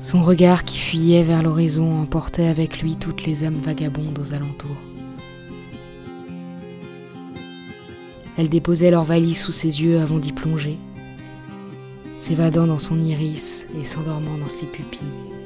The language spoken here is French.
Son regard qui fuyait vers l'horizon emportait avec lui toutes les âmes vagabondes aux alentours. Elles déposaient leur valise sous ses yeux avant d'y plonger, s'évadant dans son iris et s'endormant dans ses pupilles.